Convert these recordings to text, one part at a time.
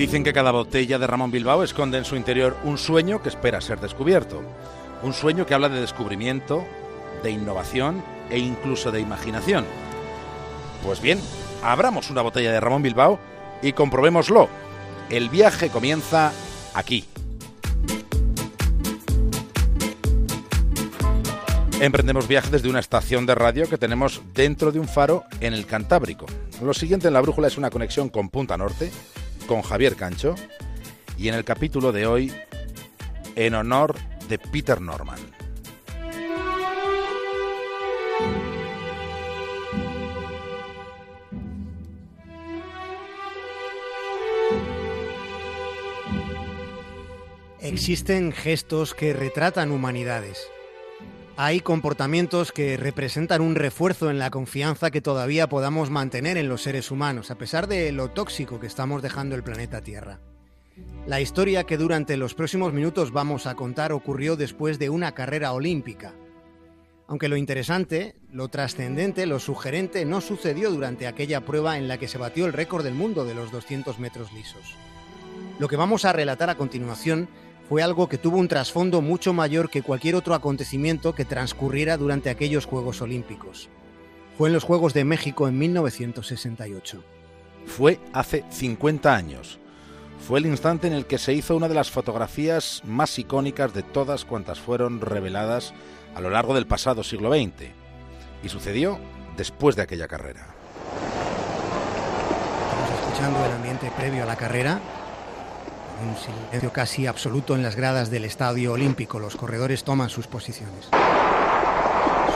Dicen que cada botella de Ramón Bilbao esconde en su interior un sueño que espera ser descubierto. Un sueño que habla de descubrimiento, de innovación e incluso de imaginación. Pues bien, abramos una botella de Ramón Bilbao y comprobémoslo. El viaje comienza aquí. Emprendemos viaje desde una estación de radio que tenemos dentro de un faro en el Cantábrico. Lo siguiente en la brújula es una conexión con Punta Norte, con Javier Cancho, y en el capítulo de hoy, en honor de Peter Norman. Existen gestos que retratan humanidades. Hay comportamientos que representan un refuerzo en la confianza que todavía podamos mantener en los seres humanos, a pesar de lo tóxico que estamos dejando el planeta Tierra. La historia que durante los próximos minutos vamos a contar ocurrió después de una carrera olímpica. Aunque lo interesante, lo trascendente, lo sugerente no sucedió durante aquella prueba en la que se batió el récord del mundo de los 200 metros lisos. Lo que vamos a relatar a continuación fue algo que tuvo un trasfondo mucho mayor que cualquier otro acontecimiento que transcurriera durante aquellos Juegos Olímpicos. Fue en los Juegos de México en 1968. Fue hace 50 años. Fue el instante en el que se hizo una de las fotografías más icónicas de todas cuantas fueron reveladas a lo largo del pasado siglo XX. Y sucedió después de aquella carrera. Estamos escuchando el ambiente previo a la carrera un silencio casi absoluto en las gradas del Estadio Olímpico. Los corredores toman sus posiciones.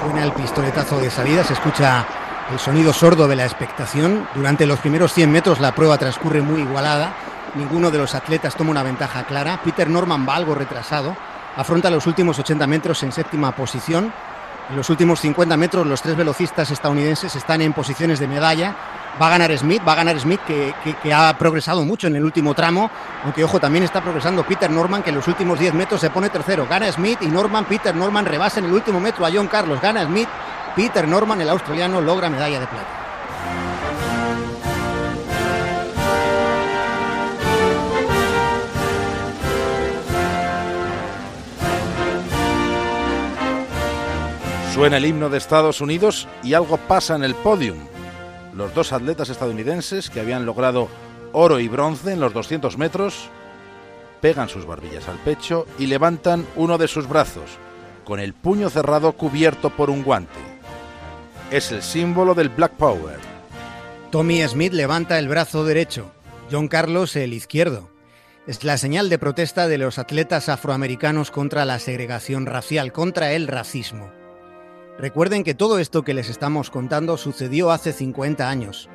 Suena el pistoletazo de salida, se escucha el sonido sordo de la expectación. Durante los primeros 100 metros la prueba transcurre muy igualada. Ninguno de los atletas toma una ventaja clara. Peter Norman va algo retrasado. Afronta los últimos 80 metros en séptima posición. En los últimos 50 metros los tres velocistas estadounidenses están en posiciones de medalla. Va a ganar Smith, va a ganar Smith que, ha progresado mucho en el último tramo, aunque ojo, también está progresando Peter Norman que en los últimos 10 metros se pone tercero. Gana Smith y Norman, Peter Norman rebasa en el último metro a John Carlos. Gana Smith, Peter Norman, el australiano, logra medalla de plata. Suena el himno de Estados Unidos y algo pasa en el podium. Los dos atletas estadounidenses que habían logrado oro y bronce en los 200 metros pegan sus barbillas al pecho y levantan uno de sus brazos, con el puño cerrado cubierto por un guante. Es el símbolo del Black Power. Tommy Smith levanta el brazo derecho, John Carlos el izquierdo. Es la señal de protesta de los atletas afroamericanos contra la segregación racial, contra el racismo. Recuerden que todo esto que les estamos contando sucedió hace 50 años.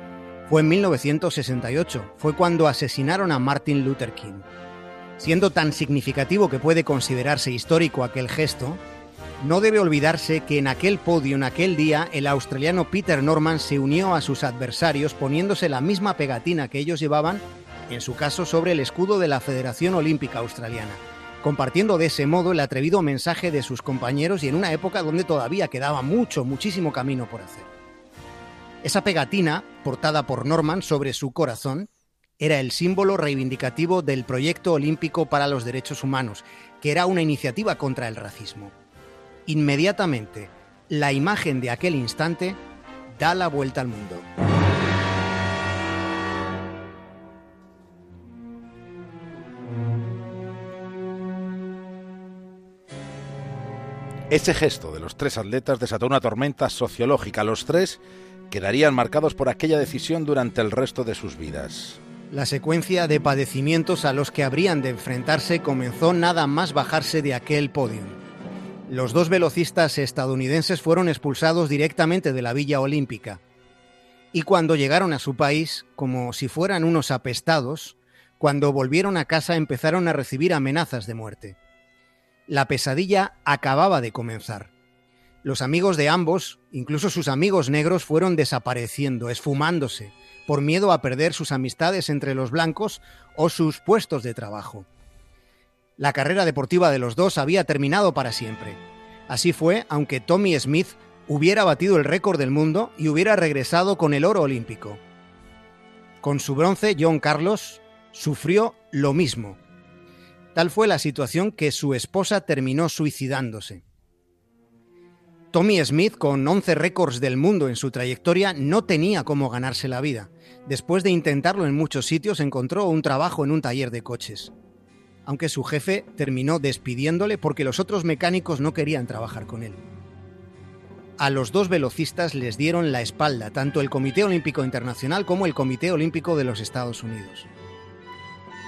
Fue en 1968, fue cuando asesinaron a Martin Luther King. Siendo tan significativo que puede considerarse histórico aquel gesto, no debe olvidarse que en aquel podio, en aquel día, el australiano Peter Norman se unió a sus adversarios poniéndose la misma pegatina que ellos llevaban, en su caso sobre el escudo de la Federación Olímpica Australiana compartiendo de ese modo el atrevido mensaje de sus compañeros y en una época donde todavía quedaba mucho, muchísimo camino por hacer. Esa pegatina, portada por Norman sobre su corazón, era el símbolo reivindicativo del Proyecto Olímpico para los Derechos Humanos, que era una iniciativa contra el racismo. Inmediatamente, la imagen de aquel instante da la vuelta al mundo. Ese gesto de los tres atletas desató una tormenta sociológica. Los tres quedarían marcados por aquella decisión durante el resto de sus vidas. La secuencia de padecimientos a los que habrían de enfrentarse comenzó nada más bajarse de aquel podio. Los dos velocistas estadounidenses fueron expulsados directamente de la Villa Olímpica. Y cuando llegaron a su país, como si fueran unos apestados, cuando volvieron a casa empezaron a recibir amenazas de muerte. La pesadilla acababa de comenzar. Los amigos de ambos, incluso sus amigos negros, fueron desapareciendo, esfumándose, por miedo a perder sus amistades entre los blancos o sus puestos de trabajo. La carrera deportiva de los dos había terminado para siempre. Así fue, aunque Tommy Smith hubiera batido el récord del mundo y hubiera regresado con el oro olímpico. Con su bronce, John Carlos sufrió lo mismo. Tal fue la situación que su esposa terminó suicidándose. Tommy Smith, con 11 récords del mundo en su trayectoria, no tenía cómo ganarse la vida. Después de intentarlo en muchos sitios, encontró un trabajo en un taller de coches. Aunque su jefe terminó despidiéndole porque los otros mecánicos no querían trabajar con él. A los dos velocistas les dieron la espalda, tanto el Comité Olímpico Internacional como el Comité Olímpico de los Estados Unidos.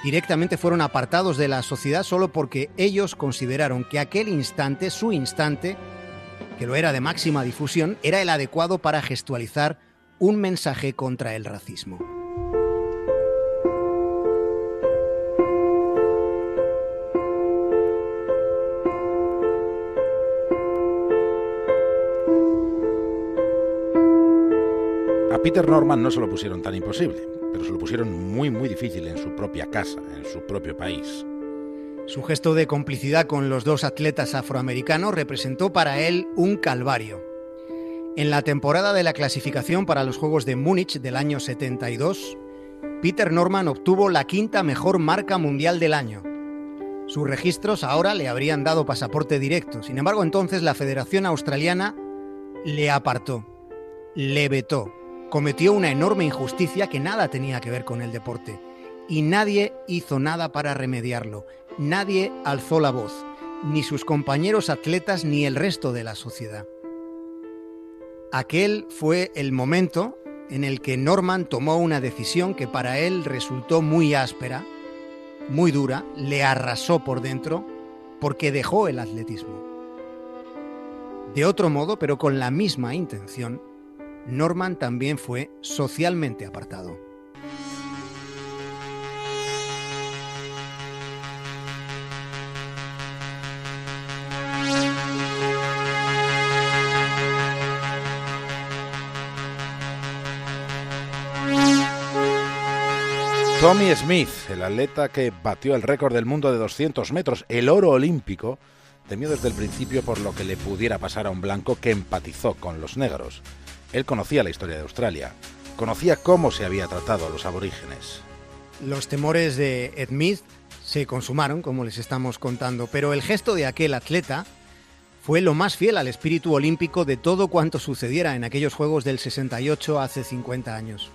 Directamente fueron apartados de la sociedad solo porque ellos consideraron que aquel instante, su instante, que lo era de máxima difusión, era el adecuado para gestualizar un mensaje contra el racismo. A Peter Norman no se lo pusieron tan imposible, pero se lo pusieron muy muy difícil en su propia casa, en su propio país. Su gesto de complicidad con los dos atletas afroamericanos representó para él un calvario. En la temporada de la clasificación para los Juegos de Múnich del año 72, Peter Norman obtuvo la quinta mejor marca mundial del año. Sus registros ahora le habrían dado pasaporte directo, sin embargo entonces la Federación Australiana le apartó, le vetó, cometió una enorme injusticia que nada tenía que ver con el deporte y nadie hizo nada para remediarlo. Nadie alzó la voz, ni sus compañeros atletas ni el resto de la sociedad. Aquel fue el momento en el que Norman tomó una decisión que para él resultó muy áspera, muy dura, le arrasó por dentro, porque dejó el atletismo. De otro modo, pero con la misma intención, Norman también fue socialmente apartado. Tommy Smith, el atleta que batió el récord del mundo de 200 metros, el oro olímpico, temió desde el principio por lo que le pudiera pasar a un blanco que empatizó con los negros. Él conocía la historia de Australia, conocía cómo se había tratado a los aborígenes. Los temores de Smith se consumaron, como les estamos contando, pero el gesto de aquel atleta fue lo más fiel al espíritu olímpico de todo cuanto sucediera en aquellos Juegos del 68 hace 50 años.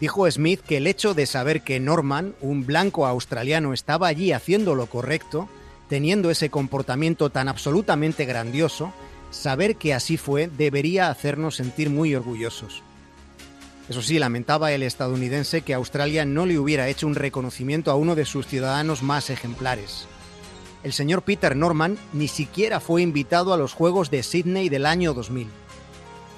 Dijo Smith que el hecho de saber que Norman, un blanco australiano, estaba allí haciendo lo correcto, teniendo ese comportamiento tan absolutamente grandioso, saber que así fue debería hacernos sentir muy orgullosos. Eso sí, lamentaba el estadounidense que Australia no le hubiera hecho un reconocimiento a uno de sus ciudadanos más ejemplares. El señor Peter Norman ni siquiera fue invitado a los Juegos de Sydney del año 2000.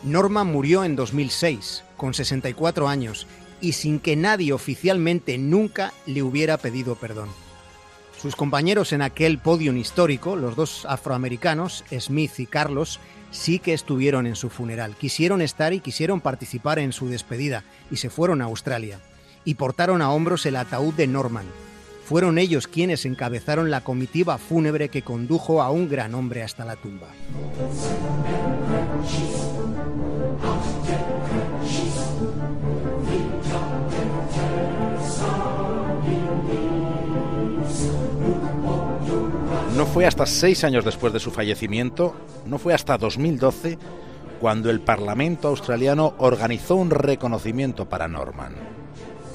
Norman murió en 2006, con 64 años, y sin que nadie oficialmente nunca le hubiera pedido perdón. Sus compañeros en aquel podio histórico, los dos afroamericanos, Smith y Carlos, sí que estuvieron en su funeral, quisieron estar y quisieron participar en su despedida, y se fueron a Australia, y portaron a hombros el ataúd de Norman. Fueron ellos quienes encabezaron la comitiva fúnebre que condujo a un gran hombre hasta la tumba. No fue hasta seis años después de su fallecimiento, no fue hasta 2012, cuando el Parlamento australiano organizó un reconocimiento para Norman.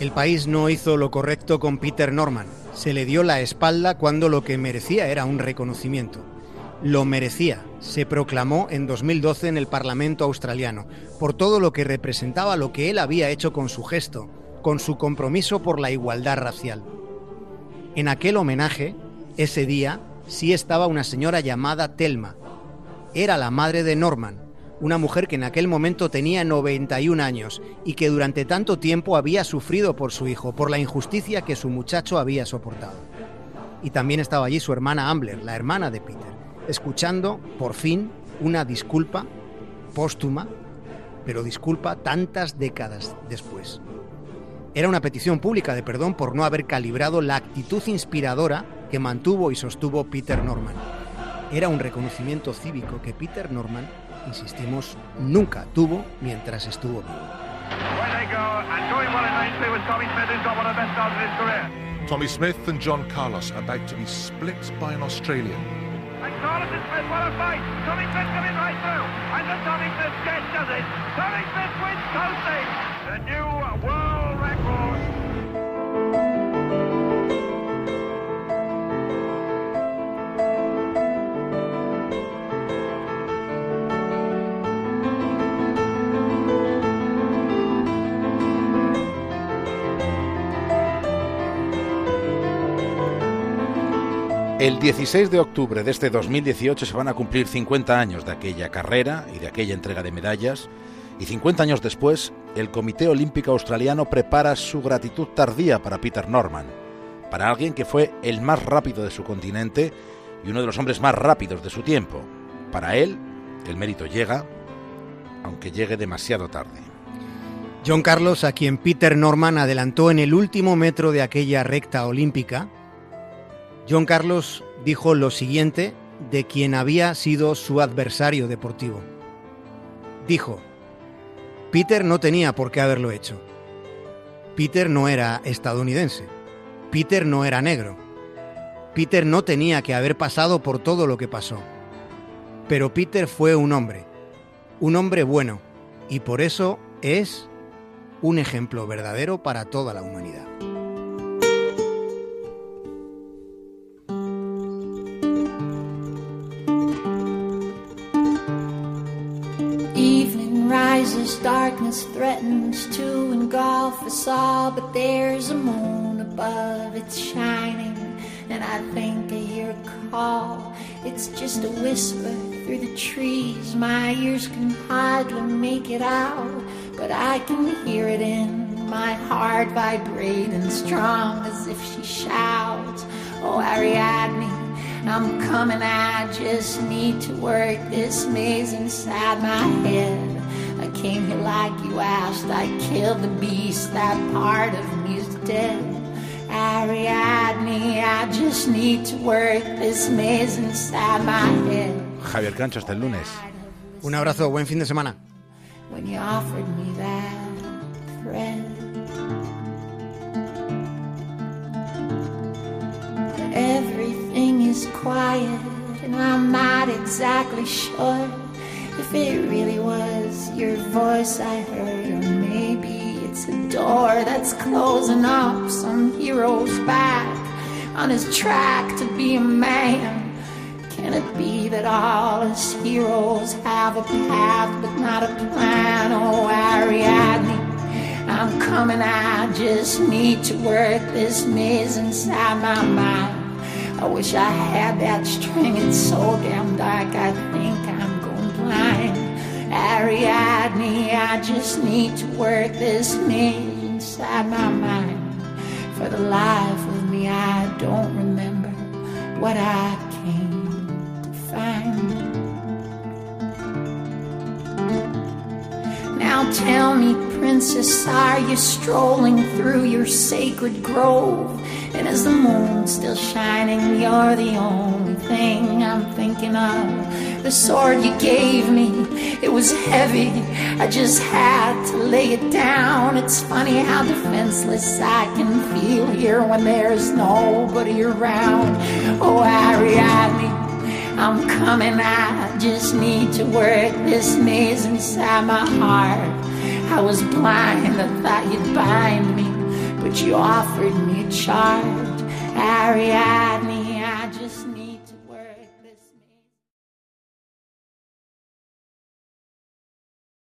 El país no hizo lo correcto con Peter Norman. Se le dio la espalda cuando lo que merecía era un reconocimiento. Lo merecía, se proclamó en 2012 en el Parlamento australiano, por todo lo que representaba lo que él había hecho con su gesto, con su compromiso por la igualdad racial. En aquel homenaje, ese día, sí estaba una señora llamada Telma. Era la madre de Norman, una mujer que en aquel momento tenía 91 años y que durante tanto tiempo había sufrido por su hijo, por la injusticia que su muchacho había soportado. Y también estaba allí su hermana Ambler, la hermana de Peter, escuchando, por fin, una disculpa póstuma, pero disculpa tantas décadas después. Era una petición pública de perdón por no haber calibrado la actitud inspiradora que mantuvo y sostuvo Peter Norman. Era un reconocimiento cívico que Peter Norman, insistimos, nunca tuvo mientras estuvo vivo. Tommy Smith, and John Carlos are about to be split by an Australian. And Carlos and Smith, what a fight! Tommy Smith coming right through, and the Tommy Smith sketch does it. Tommy Smith wins totally. The new world record. El 16 de octubre de este 2018 se van a cumplir 50 años de aquella carrera y de aquella entrega de medallas, y 50 años después, el Comité Olímpico Australiano prepara su gratitud tardía para Peter Norman, para alguien que fue el más rápido de su continente y uno de los hombres más rápidos de su tiempo. Para él, el mérito llega, aunque llegue demasiado tarde. John Carlos, a quien Peter Norman adelantó en el último metro de aquella recta olímpica, John Carlos dijo lo siguiente de quien había sido su adversario deportivo. Dijo, Peter no tenía por qué haberlo hecho. Peter no era estadounidense. Peter no era negro. Peter no tenía que haber pasado por todo lo que pasó. Pero Peter fue un hombre, un hombre bueno, y por eso es un ejemplo verdadero para toda la humanidad. Threatens to engulf us all, but there's a moon above, it's shining, and I think I hear a call. It's just a whisper through the trees, my ears can hardly make it out, but I can hear it in my heart vibrating strong as if she shouts, Oh, Ariadne. I'm coming, I just need to work this maze inside my head. I came here like you asked, I killed the beast, that part of me is dead. Ariadne, I just need to work this maze inside my head. Javier Cancho, hasta el lunes. Un abrazo, buen fin de semana. When you offered me that thread. Everything is quiet, and I'm not exactly sure if it really was your voice I heard, or maybe it's a door that's closing up some hero's back on his track to be a man. Can it be that all us heroes have a path but not a plan? Oh, Ariadne. I'm coming, I just need to work this maze inside my mind. I wish I had that string, it's so damn dark, I think I'm Ariadne, I just need to work this maze inside my mind. For the life of me, I don't remember what I came to find. Now tell me, princess, are you strolling through your sacred grove? And is the moon still shining? You're the only thing I'm thinking of. The sword you gave me, it was heavy. I just had to lay it down. It's funny how defenseless I can feel here when there's nobody around. Oh, Ariadne. I'm coming, I just need to work this maze inside my heart. I was blind, I thought you'd bind me, but you offered me a charge. Ariadne,